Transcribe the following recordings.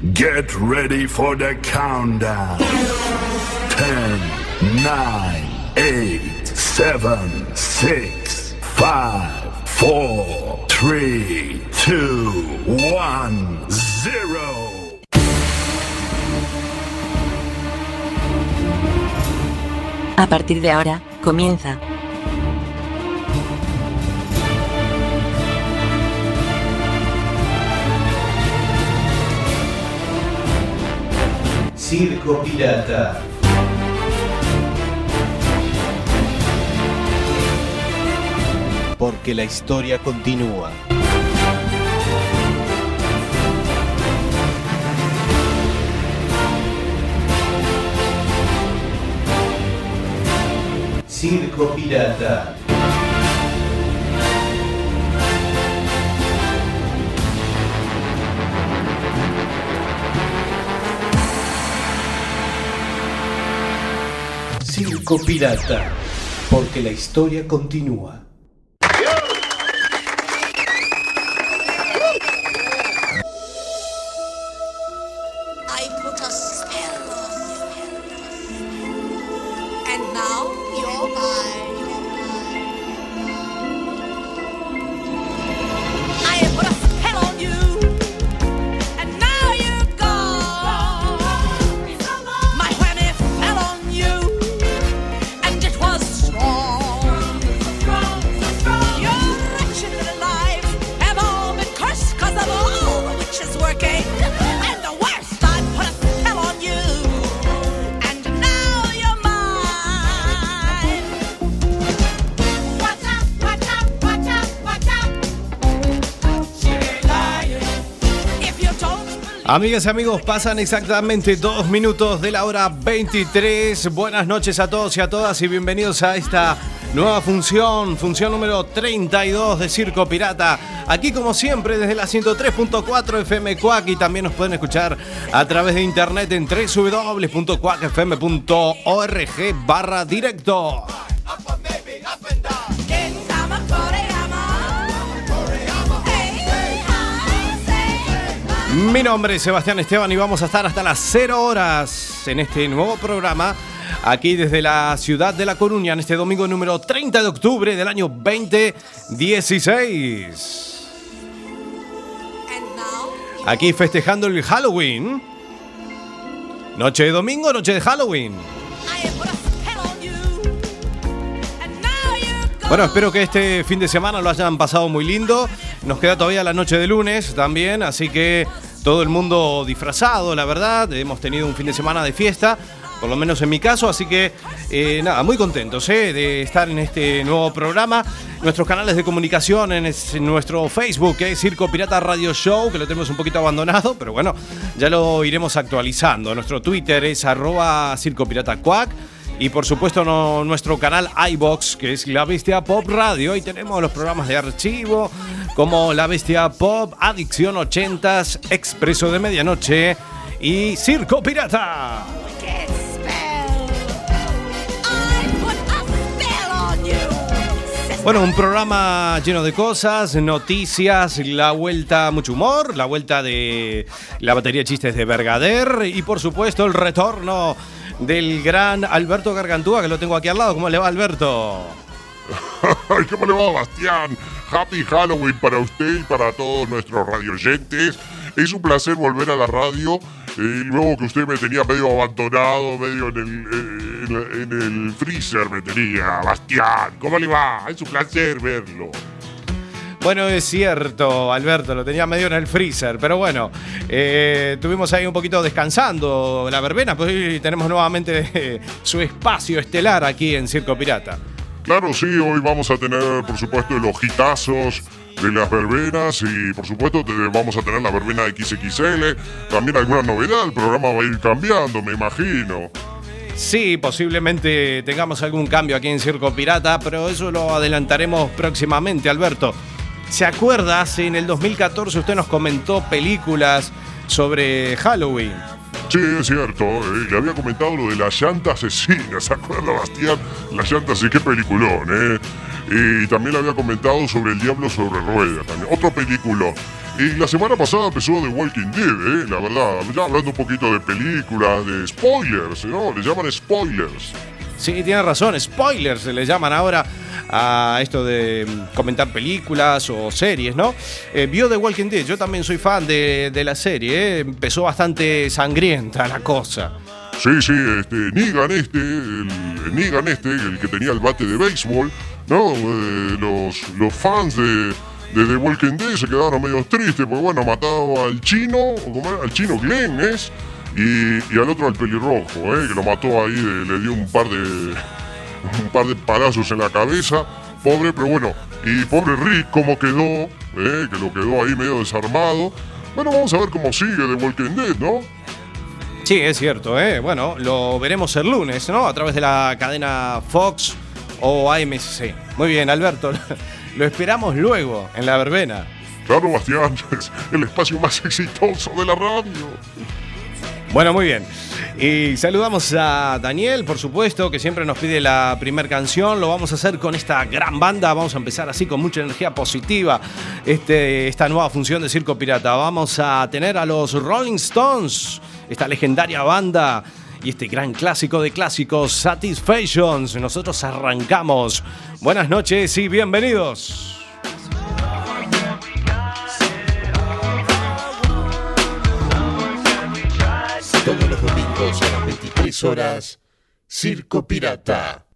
Get ready for the countdown. 10, 9, 8, 7, 6, 5, 4, 3, 2, 1, 0. A partir de ahora, comienza. Circo Pirata. Porque la historia continúa. Circo Pirata. Circo Pirata. Porque la historia continúa. Amigas y amigos, pasan exactamente dos minutos de la hora 23. Buenas noches a todos y a todas y bienvenidos a esta nueva función, función número 32 de Circo Pirata. Aquí como siempre desde la 103.4 FM Cuac y también nos pueden escuchar a través de internet en www.cuacfm.org barra directo. Mi nombre es Sebastián Esteban y vamos a estar hasta las 0 horas en este nuevo programa, aquí desde la ciudad de La Coruña, en este domingo número 30 de octubre del año 2016. and now Aquí festejando el Halloween. Noche de domingo, noche de Halloween. Bueno, espero que este fin de semana lo hayan pasado muy lindo. Nos queda todavía la noche de lunes también, así que todo el mundo disfrazado, la verdad. Hemos tenido un fin de semana de fiesta, por lo menos en mi caso, así que eh, nada, muy contentos eh, de estar en este nuevo programa. Nuestros canales de comunicación en, es- en nuestro Facebook, es Circo Pirata Radio Show, que lo tenemos un poquito abandonado, pero bueno, ya lo iremos actualizando. Nuestro Twitter es arroba Circo Pirata Cuac. Y por supuesto no- nuestro canal iBox, que es La Bestia Pop Radio. Y tenemos los programas de archivo como La Bestia Pop, Adicción 80s, Expreso de Medianoche y Circo Pirata. Bueno, un programa lleno de cosas, noticias, la vuelta, mucho humor, la vuelta de la batería de chistes de Bergader y por supuesto el retorno del gran Alberto Gargantúa, que lo tengo aquí al lado. ¿Cómo le va Alberto? ¿Cómo le va, Bastián? Happy Halloween para usted y para todos nuestros radioyentes. Es un placer volver a la radio. eh, Y luego que usted me tenía medio abandonado, medio en el, eh, en, en el freezer me tenía. Bastián, ¿cómo le va? Es un placer verlo. Bueno, es cierto, Alberto, lo tenía medio en el freezer, pero bueno, eh, tuvimos ahí un poquito descansando la verbena, pues hoy tenemos nuevamente eh, su espacio estelar aquí en Circo Pirata. Claro, sí, hoy vamos a tener, por supuesto, los hitazos de las verbenas y, por supuesto, te- vamos a tener la verbena XXL. También alguna novedad, el programa va a ir cambiando, me imagino. Sí, posiblemente tengamos algún cambio aquí en Circo Pirata, pero eso lo adelantaremos próximamente, Alberto. ¿Se acuerda? Hace en el 2014 usted nos comentó películas sobre Halloween. Sí, es cierto. eh, le había comentado lo de la llanta asesina, ¿se acuerda, Bastián? La llanta asesina, qué peliculón, ¿eh? Y también le había comentado sobre El Diablo sobre Ruedas, también. Otro película. Y la semana pasada empezó The Walking Dead, ¿eh? La verdad, ya hablando un poquito de películas, de spoilers, ¿no? Le llaman spoilers. Sí, tiene razón, spoilers se le llaman ahora a esto de mm, comentar películas o series, ¿no? Eh, vio The Walking Dead, yo también soy fan de, de la serie, ¿eh? empezó bastante sangrienta la cosa. Sí, sí, este, Negan este, el, el este, el que tenía el bate de béisbol, ¿no? Eh, los, los fans de, de The Walking Dead se quedaron medio tristes porque, bueno, matado al chino, al chino Glenn, ¿es? Y, y al otro al pelirrojo, ¿eh? Que lo mató ahí, de- le dio un par de, un par de palazos en la cabeza, pobre, pero bueno, y pobre Rick, cómo quedó, ¿eh? Que lo quedó ahí medio desarmado. Bueno, vamos a ver cómo sigue The Walking Dead, ¿no? Sí, es cierto, ¿eh? Bueno, lo veremos el lunes, ¿no? A través de la cadena Fox o AMC. Muy bien, Alberto, lo esperamos luego en la verbena. Claro, Bastián, es el espacio más exitoso de la radio. Bueno, muy bien. Y saludamos a Daniel, por supuesto, que siempre nos pide la primera canción. Lo vamos a hacer con esta gran banda. Vamos a empezar así con mucha energía positiva. Este, esta nueva función de Circo Pirata. Vamos a tener a los Rolling Stones, esta legendaria banda. Y este gran clásico de clásicos, Satisfactions. Nosotros arrancamos. Buenas noches y bienvenidos. Horas, Circo Pirata.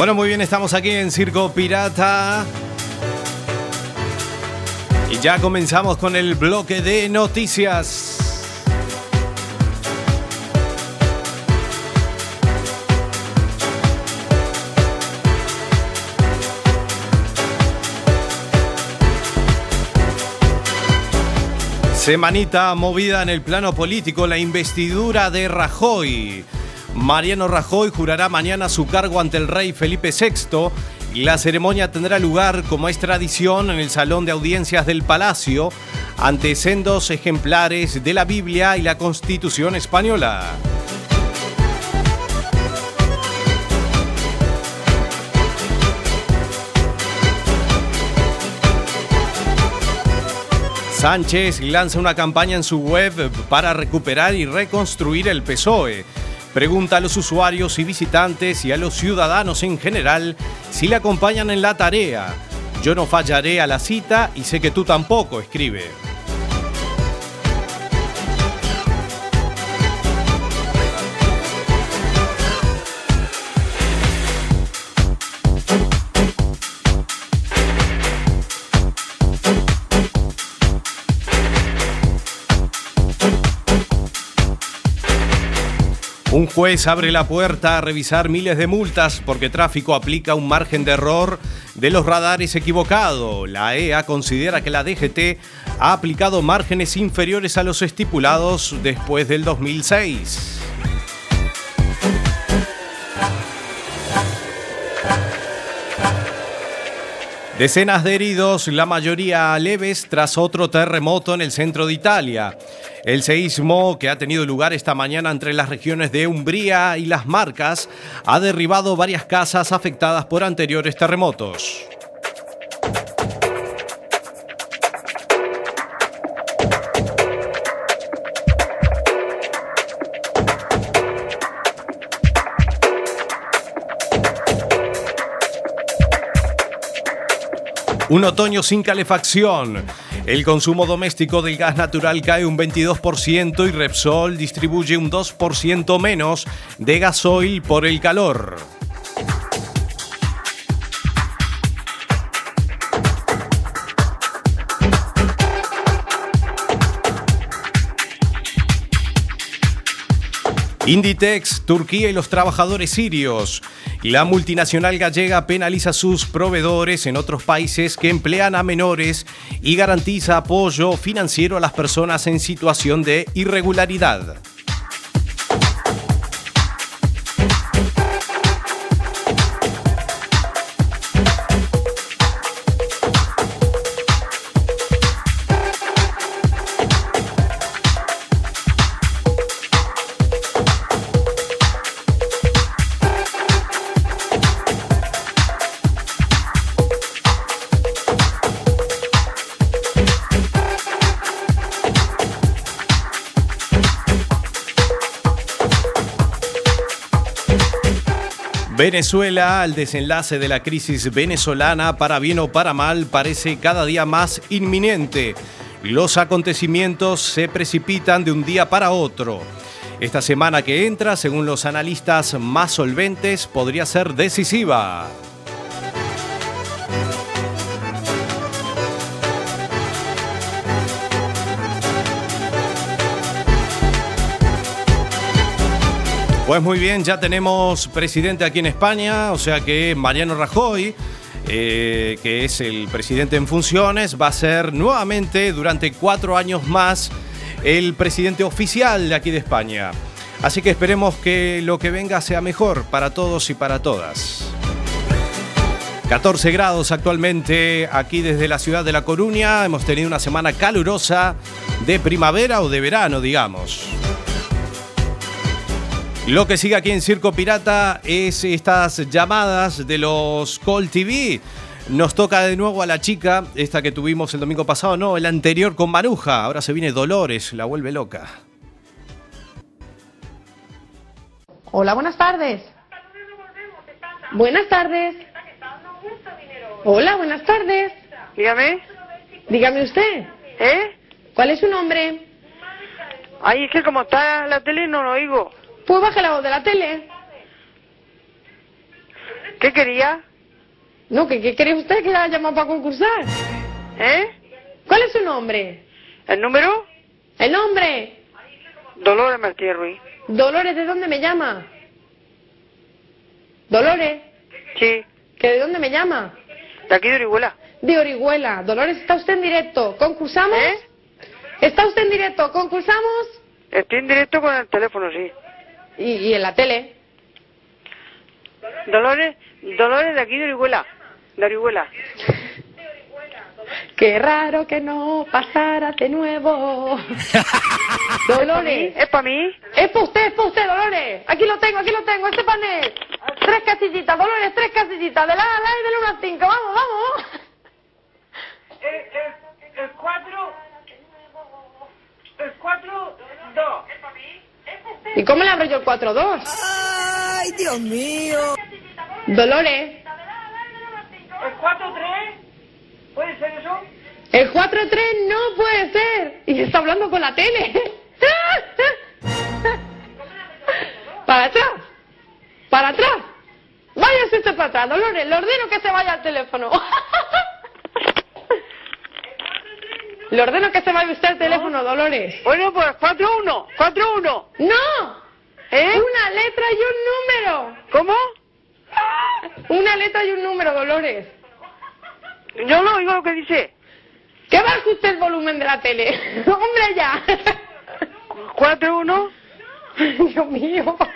Bueno, muy bien, estamos aquí en Circo Pirata. Y ya comenzamos con el bloque de noticias. Semanita movida en el plano político, la investidura de Rajoy. Mariano Rajoy jurará mañana su cargo ante el rey Felipe VI la ceremonia tendrá lugar, como es tradición, en el Salón de Audiencias del Palacio, ante sendos ejemplares de la Biblia y la Constitución española. Sánchez lanza una campaña en su web para recuperar y reconstruir el PSOE. Pregunta a los usuarios y visitantes y a los ciudadanos en general si le acompañan en la tarea. Yo no fallaré a la cita y sé que tú tampoco, escribe. Un juez abre la puerta a revisar miles de multas porque tráfico aplica un margen de error de los radares equivocado. La EA considera que la DGT ha aplicado márgenes inferiores a los estipulados después del 2006. Decenas de heridos, la mayoría leves, tras otro terremoto en el centro de Italia. El seísmo que ha tenido lugar esta mañana entre las regiones de Umbría y Las Marcas ha derribado varias casas afectadas por anteriores terremotos. Un otoño sin calefacción. El consumo doméstico del gas natural cae un 22% y Repsol distribuye un 2% menos de gasoil por el calor. Inditex, Turquía y los trabajadores sirios. La multinacional gallega penaliza a sus proveedores en otros países que emplean a menores y garantiza apoyo financiero a las personas en situación de irregularidad. Venezuela, al desenlace de la crisis venezolana, para bien o para mal, parece cada día más inminente. Los acontecimientos se precipitan de un día para otro. Esta semana que entra, según los analistas más solventes, podría ser decisiva. Pues muy bien, ya tenemos presidente aquí en España, o sea que Mariano Rajoy, eh, que es el presidente en funciones, va a ser nuevamente durante cuatro años más el presidente oficial de aquí de España. Así que esperemos que lo que venga sea mejor para todos y para todas. 14 grados actualmente aquí desde la ciudad de La Coruña. Hemos tenido una semana calurosa de primavera o de verano, digamos. Lo que sigue aquí en Circo Pirata es estas llamadas de los Call TV. Nos toca de nuevo a la chica, esta que tuvimos el domingo pasado, no, el anterior con Maruja. Ahora se viene Dolores, la vuelve loca. Hola, buenas tardes. Buenas tardes. Hola, buenas tardes. Dígame, Dígame usted, ¿eh? ¿cuál es su nombre? Ay, es que como está la tele no lo oigo. Pues baje la voz de la tele. ¿Qué quería? No, ¿qué, qué cree usted que la llamado para concursar? ¿Eh? ¿Cuál es su nombre? ¿El número? ¿El nombre? Dolores Martínez Ruiz. Dolores, ¿de dónde me llama? Dolores, Sí. ¿que de dónde me llama? De aquí de Orihuela. De Orihuela. Dolores, ¿está usted en directo? ¿Concursamos? ¿Eh? ¿Está usted en directo? ¿Concursamos? Estoy en directo con el teléfono, sí. Y, y en la tele. Dolores, Dolores de aquí de Orihuela. De Orihuela. Qué raro que no pasara de nuevo. Dolores. ¿Es para mí? Es para usted, es para usted, Dolores. Aquí lo tengo, aquí lo tengo, este panel. Tres casillitas, Dolores, tres casillitas. De la A la y del 1 al 5. Vamos, vamos. El 4... El 4... 2. ¿Y cómo le abro yo el 4-2? ¡Ay, Dios mío! Dolores, El 4 3. ¿Puede ser eso? el 4-3 no puede ser. Y está hablando con la tele. Para atrás. Para atrás. Váyase usted para atrás, Dolores. Le ordeno que se vaya al teléfono. Le ordeno que se vaya usted al teléfono, Dolores. Bueno, pues 4 1. 4 1. ¡No! ¿Eh? Una letra y un número. ¿Cómo? Una letra y un número, Dolores. Yo no oigo lo que dice. ¿Qué baje usted el volumen de la tele? ¡Hombre, ya! 4 1. Dios mío.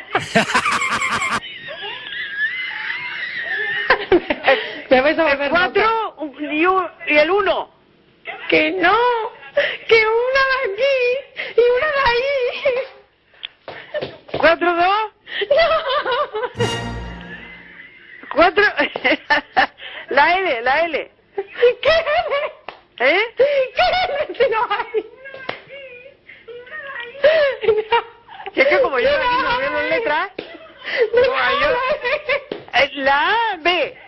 Me vais a volver El loca. 4 y, un- y el 1. Que no. Que una de aquí y una de ahí. 4 2. No. 4. la L, la L. ¿Qué? ¿Eh? ¿Qué? Si no hay. Si es que como yo aquí no veo las letras. Como yo- eh, La B.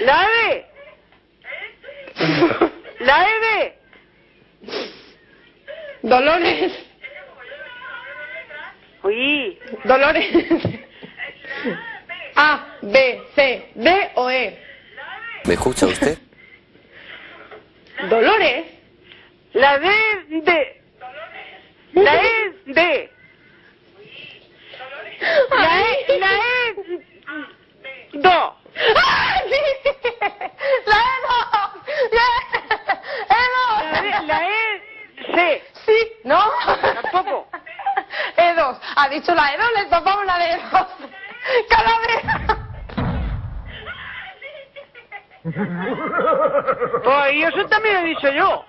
La B. La E, B. Dolores. Uy. Dolores. A, B, C, D o E. ¿Me escucha usted? Dolores. La D, D. La E, D. La E, la E, do. ¡Ah, sí! ¡La E2! La, ¡E2! la E, C. Sí, ¿no? Tampoco. E2. Ha dicho la E2, le topamos la de E2. ¡Calavera! Pues y eso también lo he dicho yo.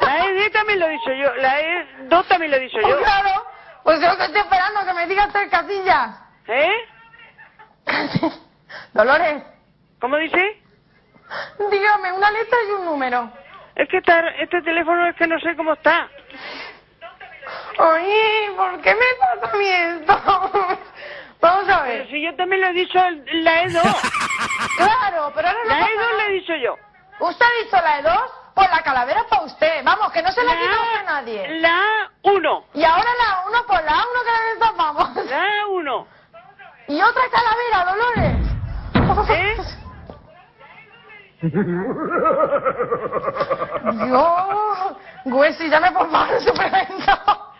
La E, también lo he dicho yo. La E, do también lo he dicho Pues yo. claro. Pues yo que estoy esperando que me digas tres casillas. ¿Eh? Dolores, ¿Cómo dice? Dígame una letra y un número. Es que esta- este teléfono es que no sé cómo está. Oye, ¿por qué me pasa a mí esto? Vamos a Pero ver. si yo también le he dicho la E2. Claro, pero ahora no La pasa E2 le he dicho yo. ¿Usted ha dicho la E2? Pues la calavera para usted. Vamos, que no se la quita usted a La, nadie. la 1. Y ahora la 1, pues la 1 que la destapamos. La 1. Y otra calavera, Dolores. ¿Eh? Dios, Güesi, llame por favor el suplemento.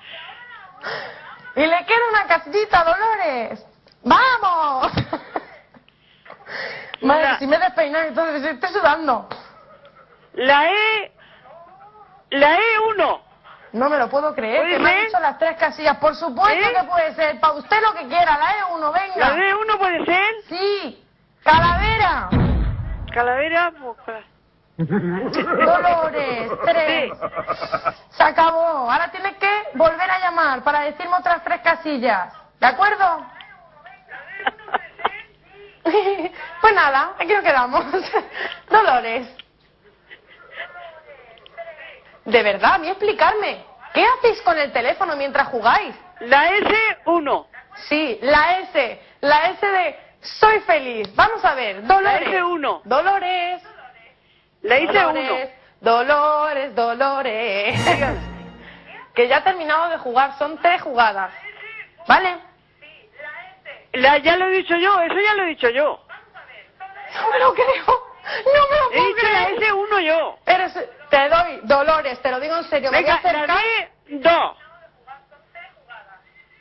Y le queda una casillita, Dolores. ¡Vamos! Madre, La- si me he despeinado, entonces estoy sudando. La E. La E1. No me lo puedo creer, ¿Puede que me han dicho las tres casillas. Por supuesto ¿Eh? que puede ser. Para usted lo que quiera, la E1, La venga. D1 puede ser. Sí, calavera. Calavera. Cala- Dolores, tres. Se acabó. Ahora tienes que volver a llamar para decirme otras tres casillas. ¿De acuerdo? Pues nada, aquí nos quedamos. Dolores. De verdad, a mí explicarme. ¿Qué hacéis con el teléfono mientras jugáis? La S1. Sí, la S. La S de soy feliz. Vamos a ver. Dolores. La S1. Dolores. La hice Dolores, 1. Dolores, Dolores. Que ya ha terminado de jugar, son tres jugadas. ¿Vale? la- ya lo he dicho yo, eso ya lo he dicho yo. No me lo creo. No me lo puedo dicho la creer. S1 yo. Eres, te doy, Dolores, te lo digo en serio. me voy a Venga, la acercar. D2.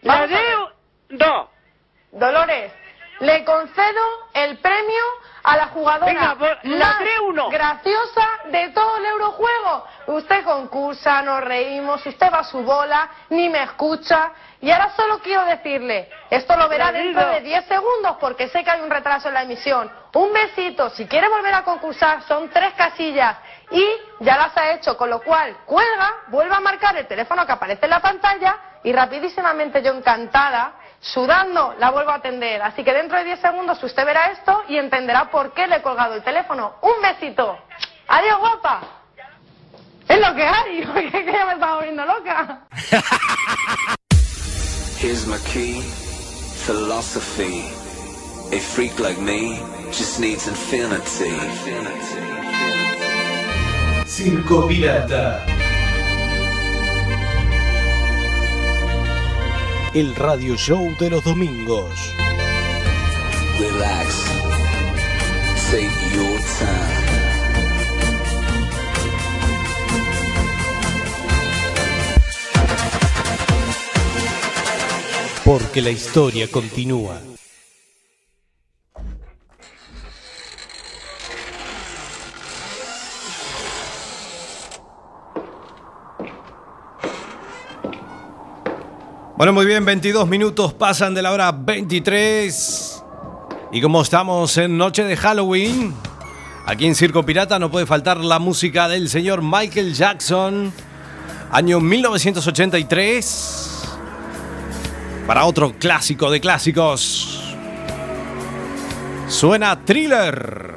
La ver. D2. Dolores, le concedo el premio a la jugadora Venga, la más 3-1. graciosa de todo el Eurojuego. Usted concursa, nos reímos, usted va a su bola, ni me escucha. Y ahora solo quiero decirle, esto lo verá dentro digo. de 10 segundos porque sé que hay un retraso en la emisión. Un besito, si quiere volver a concursar son tres casillas y ya las ha hecho, con lo cual cuelga, vuelve a marcar el teléfono que aparece en la pantalla y rapidísimamente yo encantada, sudando, la vuelvo a atender. Así que dentro de 10 segundos usted verá esto y entenderá por qué le he colgado el teléfono. Un besito. Adiós, guapa. Es lo que hay, porque que ya me estaba volviendo loca. Here's my key, philosophy. A freak like me just needs infinity. Circo Pirata. El radio show de los domingos. Relax. Take your time. Porque la historia continúa. Bueno, muy bien, 22 minutos pasan de la hora 23. Y como estamos en noche de Halloween, aquí en Circo Pirata no puede faltar la música del señor Michael Jackson, año 1983, para otro clásico de clásicos. Suena thriller.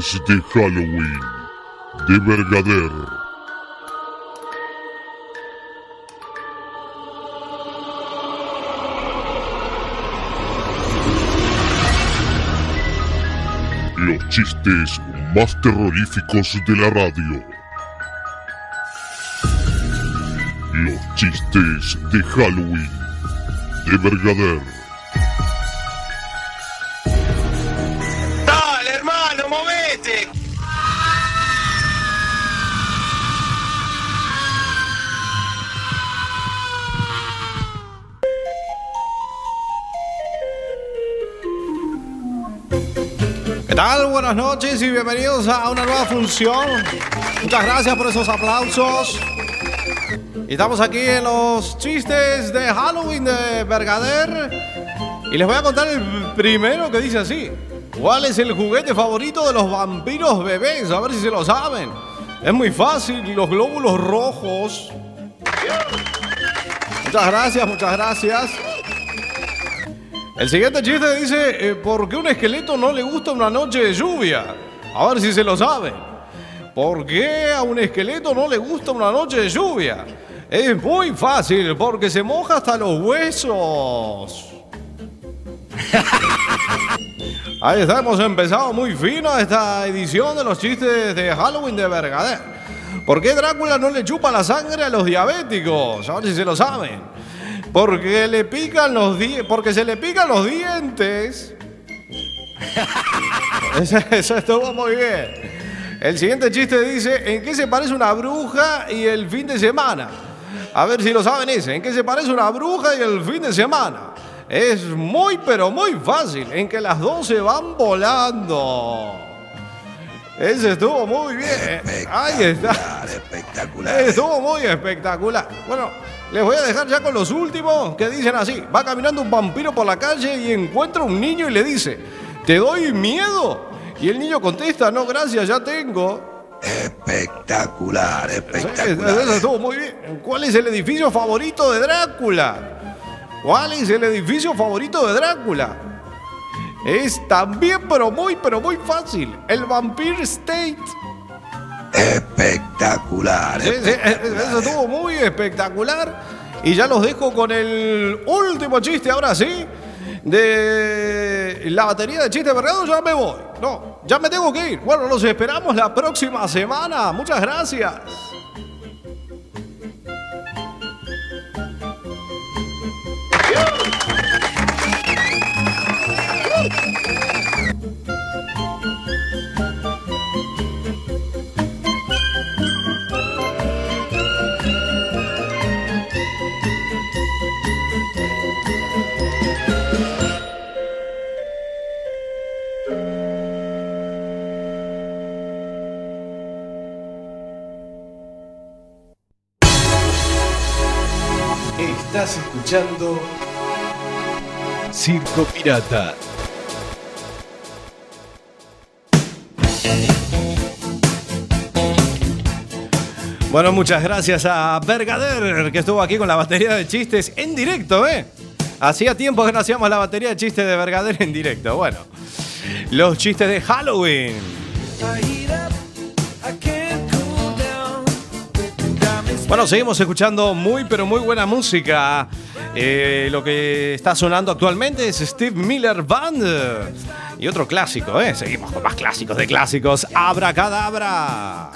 De Halloween de Vergader. Los chistes más terroríficos de la radio. Los chistes de Halloween de Vergader. Tal? Buenas noches y bienvenidos a una nueva función. Muchas gracias por esos aplausos. Y Estamos aquí en los chistes de Halloween de Bergader. Y les voy a contar el primero que dice así. ¿Cuál es el juguete favorito de los vampiros bebés? A ver si se lo saben. Es muy fácil, los glóbulos rojos. Muchas gracias, muchas gracias. El siguiente chiste dice, eh, ¿por qué un esqueleto no le gusta una noche de lluvia? A ver si se lo saben. ¿Por qué a un esqueleto no le gusta una noche de lluvia? Es muy fácil, porque se moja hasta los huesos. Ahí está, hemos empezado muy fino esta edición de los chistes de Halloween de Vergader. ¿Por qué Drácula no le chupa la sangre a los diabéticos? A ver si se lo saben. Porque le pican los porque se le pican los dientes. Eso, eso estuvo muy bien. El siguiente chiste dice, ¿en qué se parece una bruja y el fin de semana? A ver si lo saben ese. ¿En qué se parece una bruja y el fin de semana? Es muy, pero muy fácil. En que las dos se van volando. Ese estuvo muy bien. Ahí está. Espectacular. Estuvo muy espectacular. Bueno, les voy a dejar ya con los últimos que dicen así. Va caminando un vampiro por la calle y encuentra un niño y le dice, ¿te doy miedo? Y el niño contesta, no, gracias, ya tengo. Espectacular, Eso espectacular. estuvo muy bien. ¿Cuál es el edificio favorito de Drácula? ¿Cuál es el edificio favorito de Drácula? Es también, pero muy, pero muy fácil. El Vampire State. Espectacular. Sí, sí, eso estuvo muy espectacular. Y ya los dejo con el último chiste, ahora sí, de la batería de chistes vergados. Ya me voy. No, ya me tengo que ir. Bueno, los esperamos la próxima semana. Muchas gracias. Circo Pirata. Bueno, muchas gracias a Bergader, que estuvo aquí con la batería de chistes en directo, ¿eh? Hacía tiempo que no hacíamos la batería de chistes de Bergader en directo. Bueno, los chistes de Halloween. Bueno, seguimos escuchando muy, pero muy buena música. Eh, lo que está sonando actualmente es Steve Miller Band. Y otro clásico, ¿eh? Seguimos con más clásicos de clásicos. Abracadabra.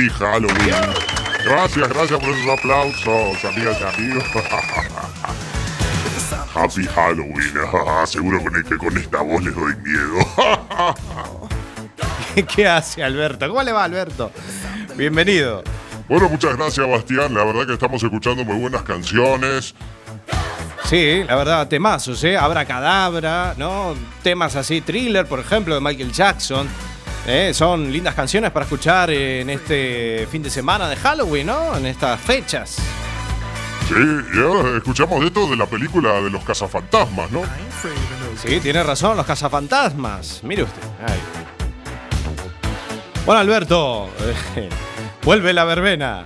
Happy Halloween. Gracias, gracias por esos aplausos, amigas y amigos. Happy Halloween. Seguro con, que con esta voz les doy miedo. ¿Qué hace Alberto? ¿Cómo le va Alberto? Bienvenido. Bueno, muchas gracias, Bastián. La verdad que estamos escuchando muy buenas canciones. Sí, la verdad, temazos, ¿eh? Abra cadabra, ¿no? Temas así, thriller, por ejemplo, de Michael Jackson. ¿Eh? Son lindas canciones para escuchar en este fin de semana de Halloween, ¿no? En estas fechas. Sí, y ahora escuchamos esto de la película de los cazafantasmas, ¿no? Sí, tiene razón, los cazafantasmas. Mire usted. Ahí. Bueno, Alberto, vuelve la verbena.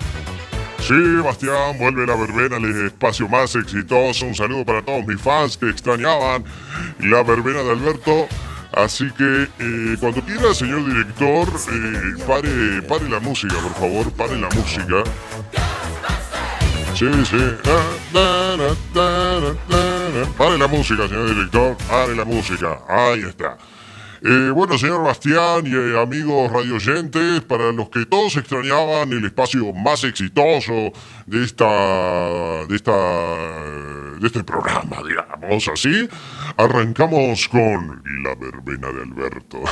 Sí, Bastián, vuelve la verbena al espacio más exitoso. Un saludo para todos mis fans que extrañaban la verbena de Alberto. Así que eh, cuando quiera, señor director, eh, pare, pare la música, por favor, pare la música. Sí, sí. Ah. Pare la música, señor director, pare la música. Ahí está. Eh, bueno, señor Bastián y eh, amigos radioyentes, para los que todos extrañaban el espacio más exitoso de esta, de esta, de este programa, digamos así, arrancamos con la verbena de Alberto.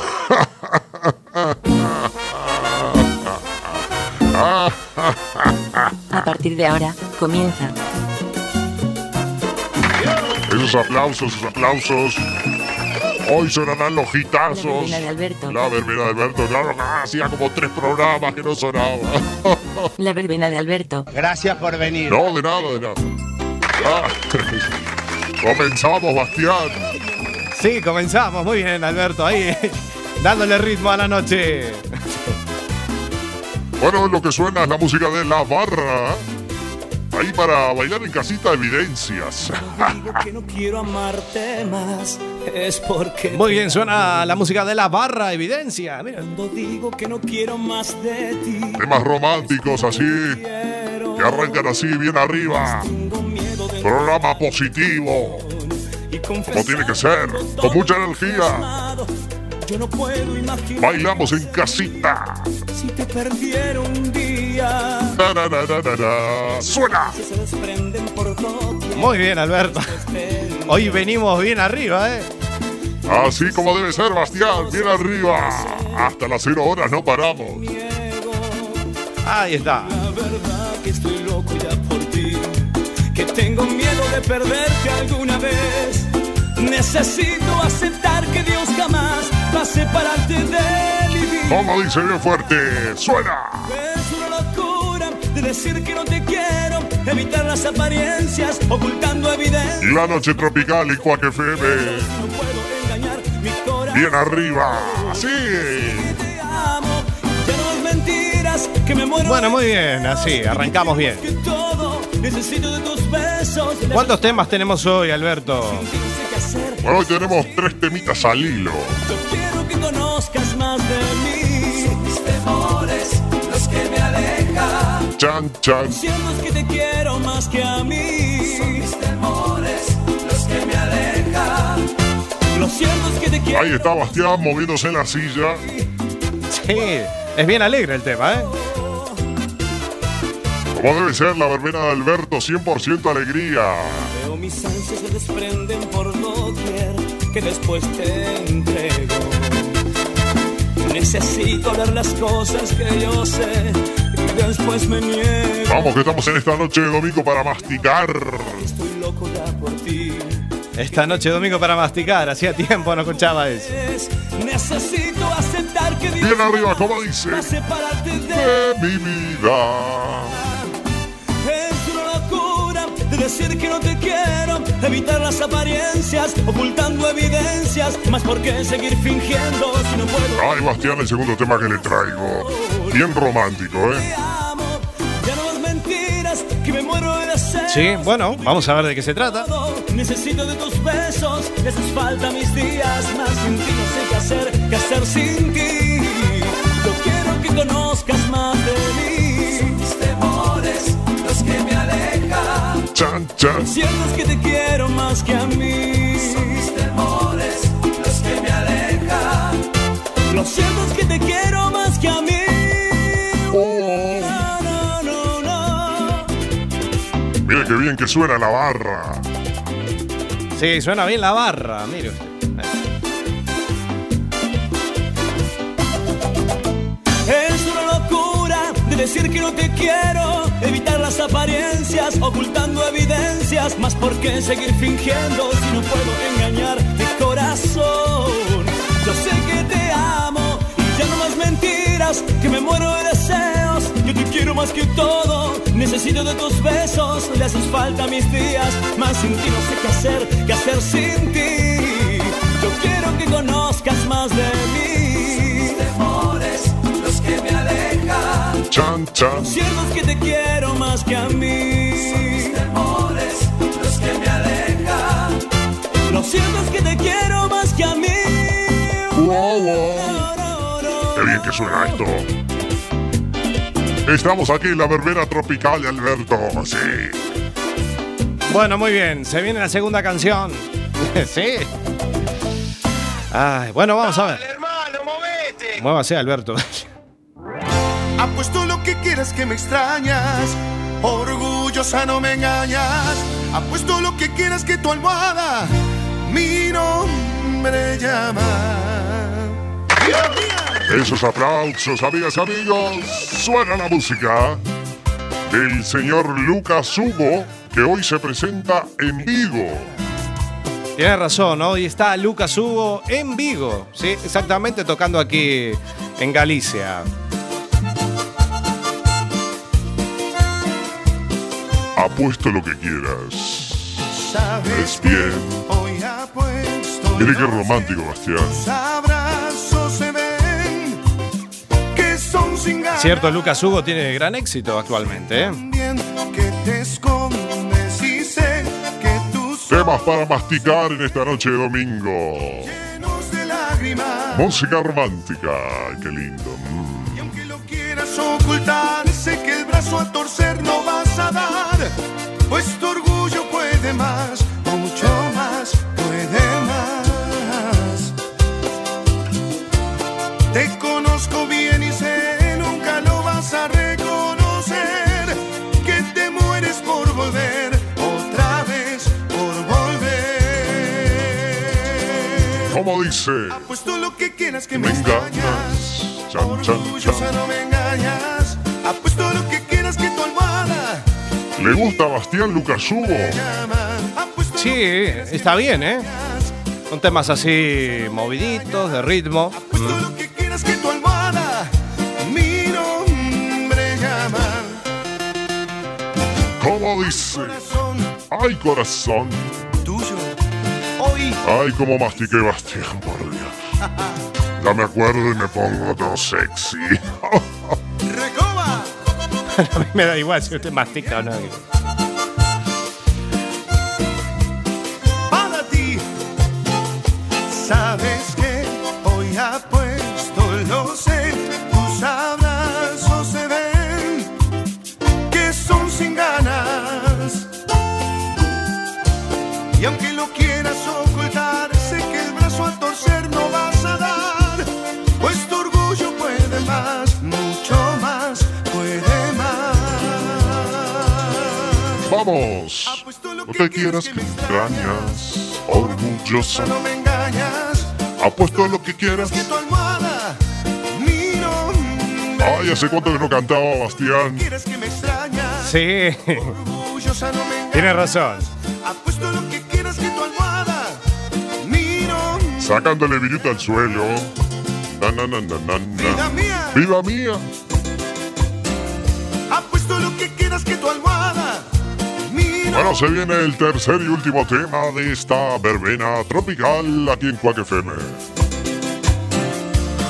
A partir de ahora, comienza. Esos aplausos, esos aplausos. Hoy sonarán los La hitazos. verbena de Alberto. La verbena de Alberto, claro, ah, hacía como tres programas que no sonaba. La verbena de Alberto. Gracias por venir. No, de nada, de nada. Ah, comenzamos, Bastián. Sí, comenzamos. Muy bien, Alberto. Ahí, dándole ritmo a la noche. Bueno, lo que suena es la música de la barra. Ahí para bailar en casita, evidencias. Digo que no quiero amarte más, es porque Muy bien, suena la música de la barra, evidencia. Mira. cuando digo que no quiero más de ti. Temas románticos así, que arrancan así bien arriba. Programa positivo, como tiene que ser, con mucha energía. Yo no puedo imaginar Bailamos en casita. si te perdiera un día. Tarararara. Suena. Se desprenden por doquier. Muy bien, Alberto. Hoy venimos bien arriba, ¿eh? Así como debe ser, Bastián, bien arriba. Hasta las cero horas no paramos. Ahí está. La verdad que estoy loco ya por ti. Que tengo miedo de perderte alguna vez. Necesito aceptar que Dios jamás va a separarte de mi vida. Como dice bien fuerte, suena. De decir que no te quiero, evitar las apariencias, ocultando evidencia. La noche tropical y Cuac FM. No puedo engañar mi corazón. Bien arriba. Sí. Te amo, ya no es mentiras que me muero. Bueno, muy bien, así, arrancamos bien. que todo necesito de tus besos. de ¿Cuántos temas tenemos hoy, Alberto? Bueno, hoy tenemos tres temitas al hilo. Yo quiero que conozcas más de Chan, chan. Siendo que te quiero más que a mí. Son mis temores los que me alejan. Lo cierto es que te quiero. Ahí está Bastián moviéndose en la silla. Sí, es bien alegre el tema, ¿eh? Como debe ser la verbena de Alberto, 100% alegría. Veo mis ansias se desprenden por doquier que después te entrego. Necesito ver las cosas que yo sé después me niego. Vamos, que estamos en esta noche de domingo para masticar. Estoy loco ya por ti. Esta noche domingo para masticar, hacía tiempo no escuchaba eso. Es- Necesito aceptar que Dios Bien arriba, como dice. va a separarte de De mi vida. Es una locura de decir que no te quiero, evitar las apariencias, ocultando evidencias. Más por qué seguir fingiendo si no puedo. Ay, Bastián, el segundo tema que le traigo. Bien romántico, ¿eh? Sí, bueno, vamos a ver de qué se trata. Necesito de tus besos, haces falta mis días. Más sin ti no sé qué hacer, qué hacer sin ti. Yo quiero que conozcas más de mí. Son mis temores los que me alejan. Chan, chan. Sientes que te quiero más que a mí. Son mis temores los que me alejan. Lo siento es que te quiero qué bien que suena la barra. Sí, suena bien la barra, mire usted. Es una locura de decir que no te quiero, evitar las apariencias, ocultando evidencias, más por qué seguir fingiendo si no puedo engañar mi corazón. Yo sé que te amo y ya no más mentiras, que me muero de. Yo te quiero más que todo, necesito de tus besos, le haces falta a mis días, más sin ti no sé qué hacer, qué hacer sin ti. Yo quiero que conozcas más de mí. temores, los que me alejan. Chan, chan. Lo cierto es que te quiero más que a mí. temores, los que me alejan. Lo cierto es que te quiero más que a mí. Wow, wow. Qué bien que suena esto. Estamos aquí en la verbena tropical de Alberto. Sí. Bueno, muy bien. Se viene la segunda canción. sí. Ay, bueno, vamos a ver. hermano, movete. Muévase, Alberto. Apuesto lo que quieras que me extrañas. Orgullosa no me engañas. Apuesto lo que quieras que tu almohada mi nombre llama. Esos aplausos, amigas y amigos. Suena la música del señor Lucas Hugo, que hoy se presenta en Vigo. Tienes razón, hoy está Lucas Hugo en Vigo. Sí, exactamente tocando aquí en Galicia. Apuesto lo que quieras. Sabes Es bien. Mire qué romántico, Bastián. Cierto, Lucas Hugo tiene gran éxito actualmente. ¿eh? y Temas para masticar en esta noche de domingo. ojos de lágrimas Música romántica. Ay, qué lindo. Mm. quieras ocultar, sé que el brazo a torcer no vas a dar, pues tu orgullo puede más, dice? Pues tú lo que quieras que Me me engañas. Chan, chan, chan. no me engañas. Apuesto lo que quieras que tu almohada ¿Le gusta a Bastián Lucas Hugo? Sí, está bien, ¿eh? Son temas así moviditos, de ritmo. Mm. que quieras que tu almohada mi nombre llama. ¿Cómo dice? Ay, corazón. Tuyo. Hoy Ay, cómo mastiqué Bastián, Ya me acuerdo y me pongo todo sexy. recoba. A mí me da igual si usted mastica o no. Vamos. No te quieras que me extrañas. Orgullosa. No me engañas, Apuesto lo que quieras. que tu almohada mi nombre Ay, hace cuánto que no cantaba Bastián. quieres que me extrañas. Sí, Orgullosa no me engañas. tiene razón. Apuesto lo que quieras que tu almohada mi nombre Sacándole viruta al suelo. Na, na, na, na, na. Vida mía. ¡Viva mía! Apuesto lo que quieras que tu almohada Bueno, se viene el tercer y último tema de esta verbena tropical aquí en Quack FM.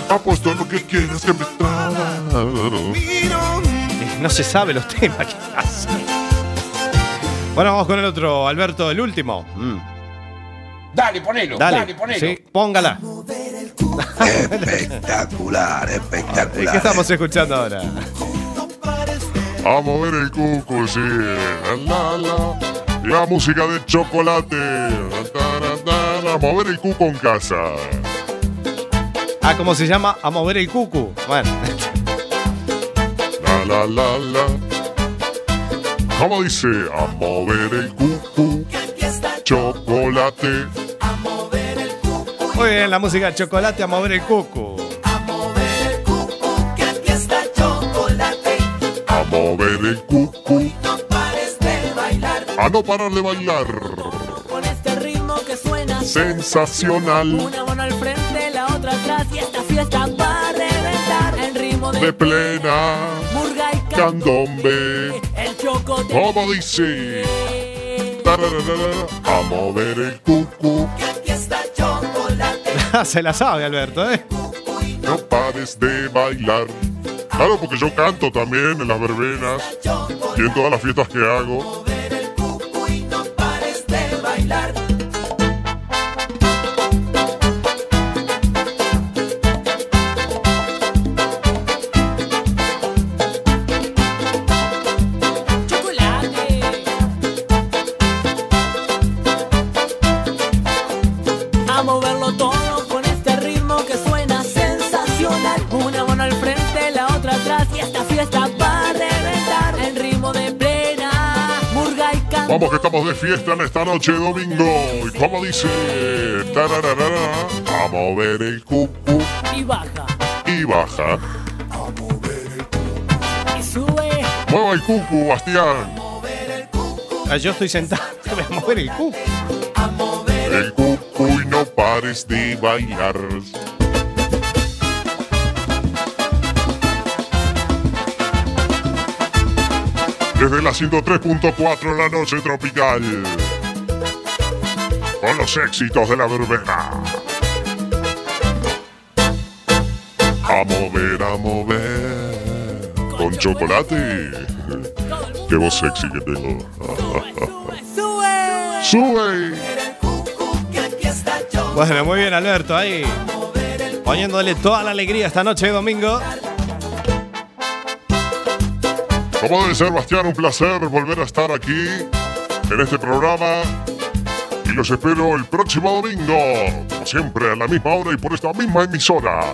Apuesto lo que quieras que me No se sabe los temas que hace. Bueno, vamos con el otro, Alberto, el último. Mm. Dale, ponelo, dale, Dale, ponelo. sí, póngala. Espectacular, ¿Qué espectacular. estamos escuchando ahora? A mover el cuco, sí. La, la, la. La música de chocolate. A mover el cuco en casa. Ah, ¿cómo se llama? A mover el cucu. Bueno, La, la, la, la. ¿Cómo dice? A mover el cucu, chocolate. Muy bien, la música de chocolate a mover el cucu. Mover el cucu, a no parar de bailar. Con este ritmo que suena Sensacional. Una mano al frente, la otra atrás y esta fiesta va a reventar. El ritmo de, De plena, murga y candombe. el chocote. ¿Cómo dice? A mover el cucu, Se la sabe, Alberto, ¿eh? no pares de bailar. Claro, porque yo canto también en las verbenas y en todas las fiestas que hago. De fiesta en esta noche domingo. ¿Y cómo dice? A mover el cucu Y baja, y baja. y sube. Mueva el cucu, Bastián. Ah, Yo estoy sentado, voy a mover el cucu. El cucu y no pares de bailar. Desde la 103.4 en la noche tropical. Con los éxitos de la verbena. A mover, a mover. Con chocolate. Qué voz sexy que tengo. Sube. ¡Sube! Bueno, muy bien, Alberto, ahí. Poniéndole toda la alegría esta noche de domingo. Como debe ser, Bastián, un placer volver a estar aquí en este programa. Y los espero el próximo domingo, como siempre, a la misma hora y por esta misma emisora.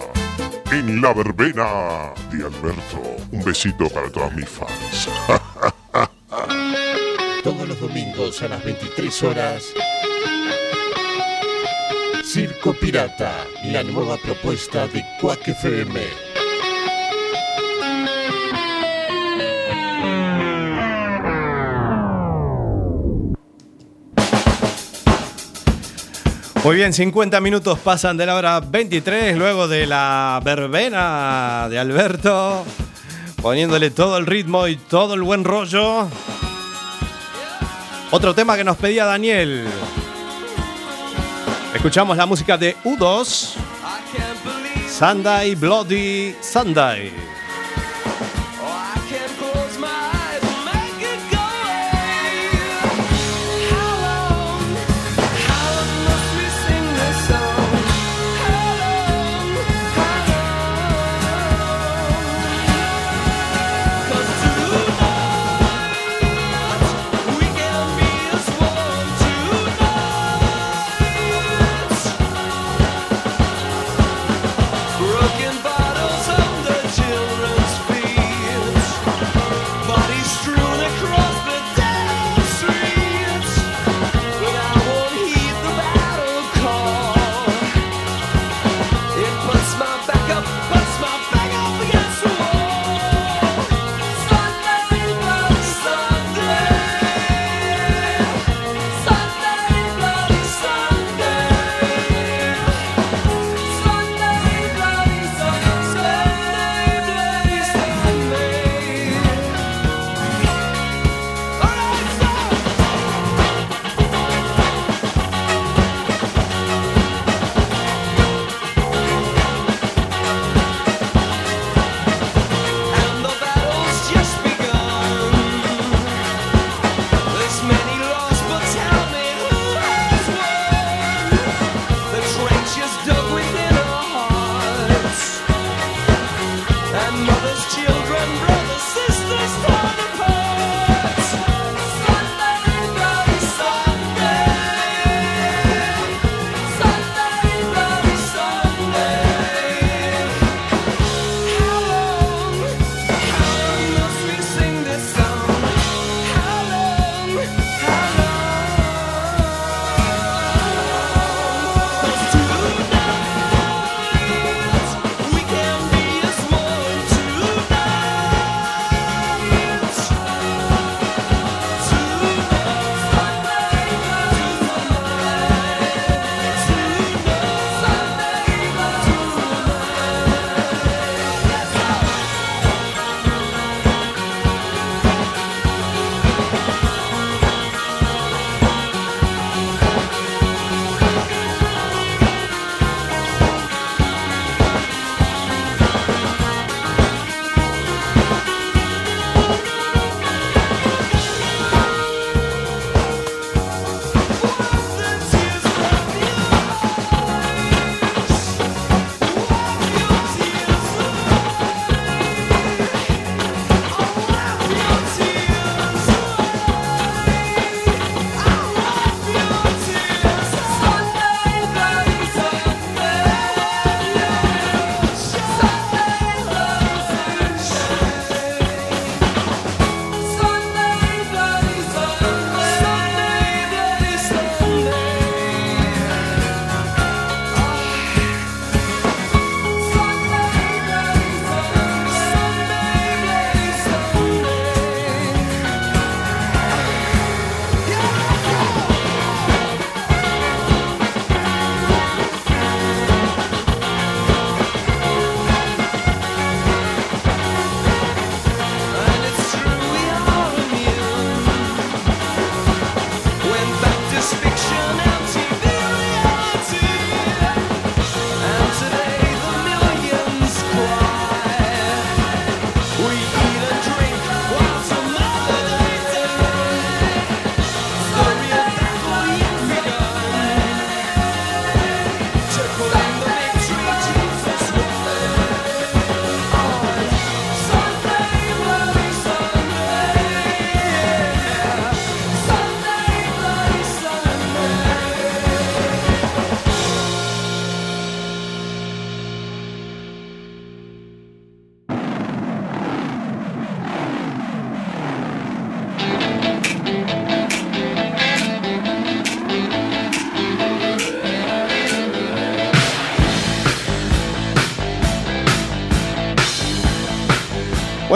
En la verbena de Alberto. Un besito para todas mis fans. Todos los domingos a las 23 horas. Circo Pirata, la nueva propuesta de Quack FM. Muy bien, 50 minutos pasan de la hora 23, luego de la verbena de Alberto, poniéndole todo el ritmo y todo el buen rollo. Otro tema que nos pedía Daniel. Escuchamos la música de U2, Sunday Bloody Sunday.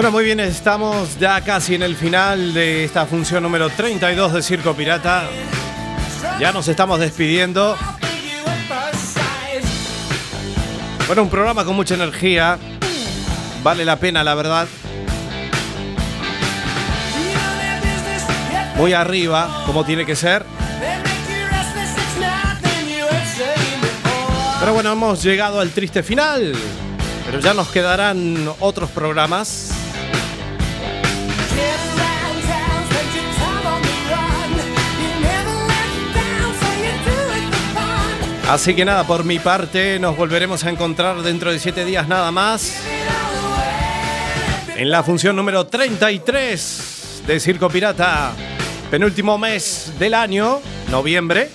Bueno, muy bien, estamos ya casi en el final de esta función número 32 de Circo Pirata. Ya nos estamos despidiendo. Bueno, un programa con mucha energía. Vale la pena, la verdad. Muy arriba, como tiene que ser. Pero bueno, hemos llegado al triste final. Pero ya nos quedarán otros programas. Así que nada, por mi parte, nos volveremos a encontrar dentro de siete días nada más. En la función número 33 de Circo Pirata. Penúltimo mes del año, noviembre.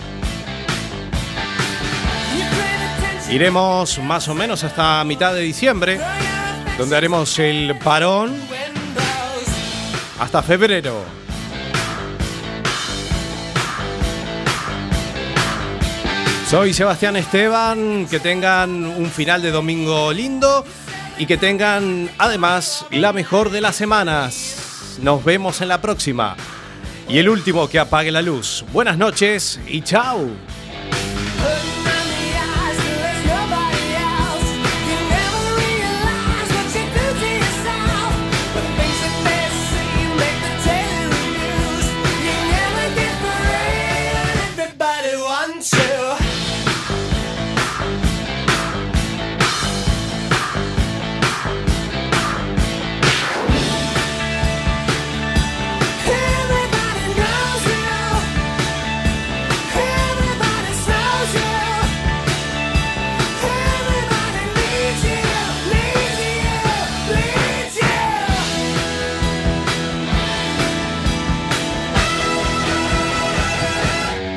Iremos más o menos hasta mitad de diciembre, donde haremos el parón hasta febrero. Soy Sebastián Esteban, que tengan un final de domingo lindo y que tengan además la mejor de las semanas. Nos vemos en la próxima. Y el último que apague la luz. Buenas noches y chao.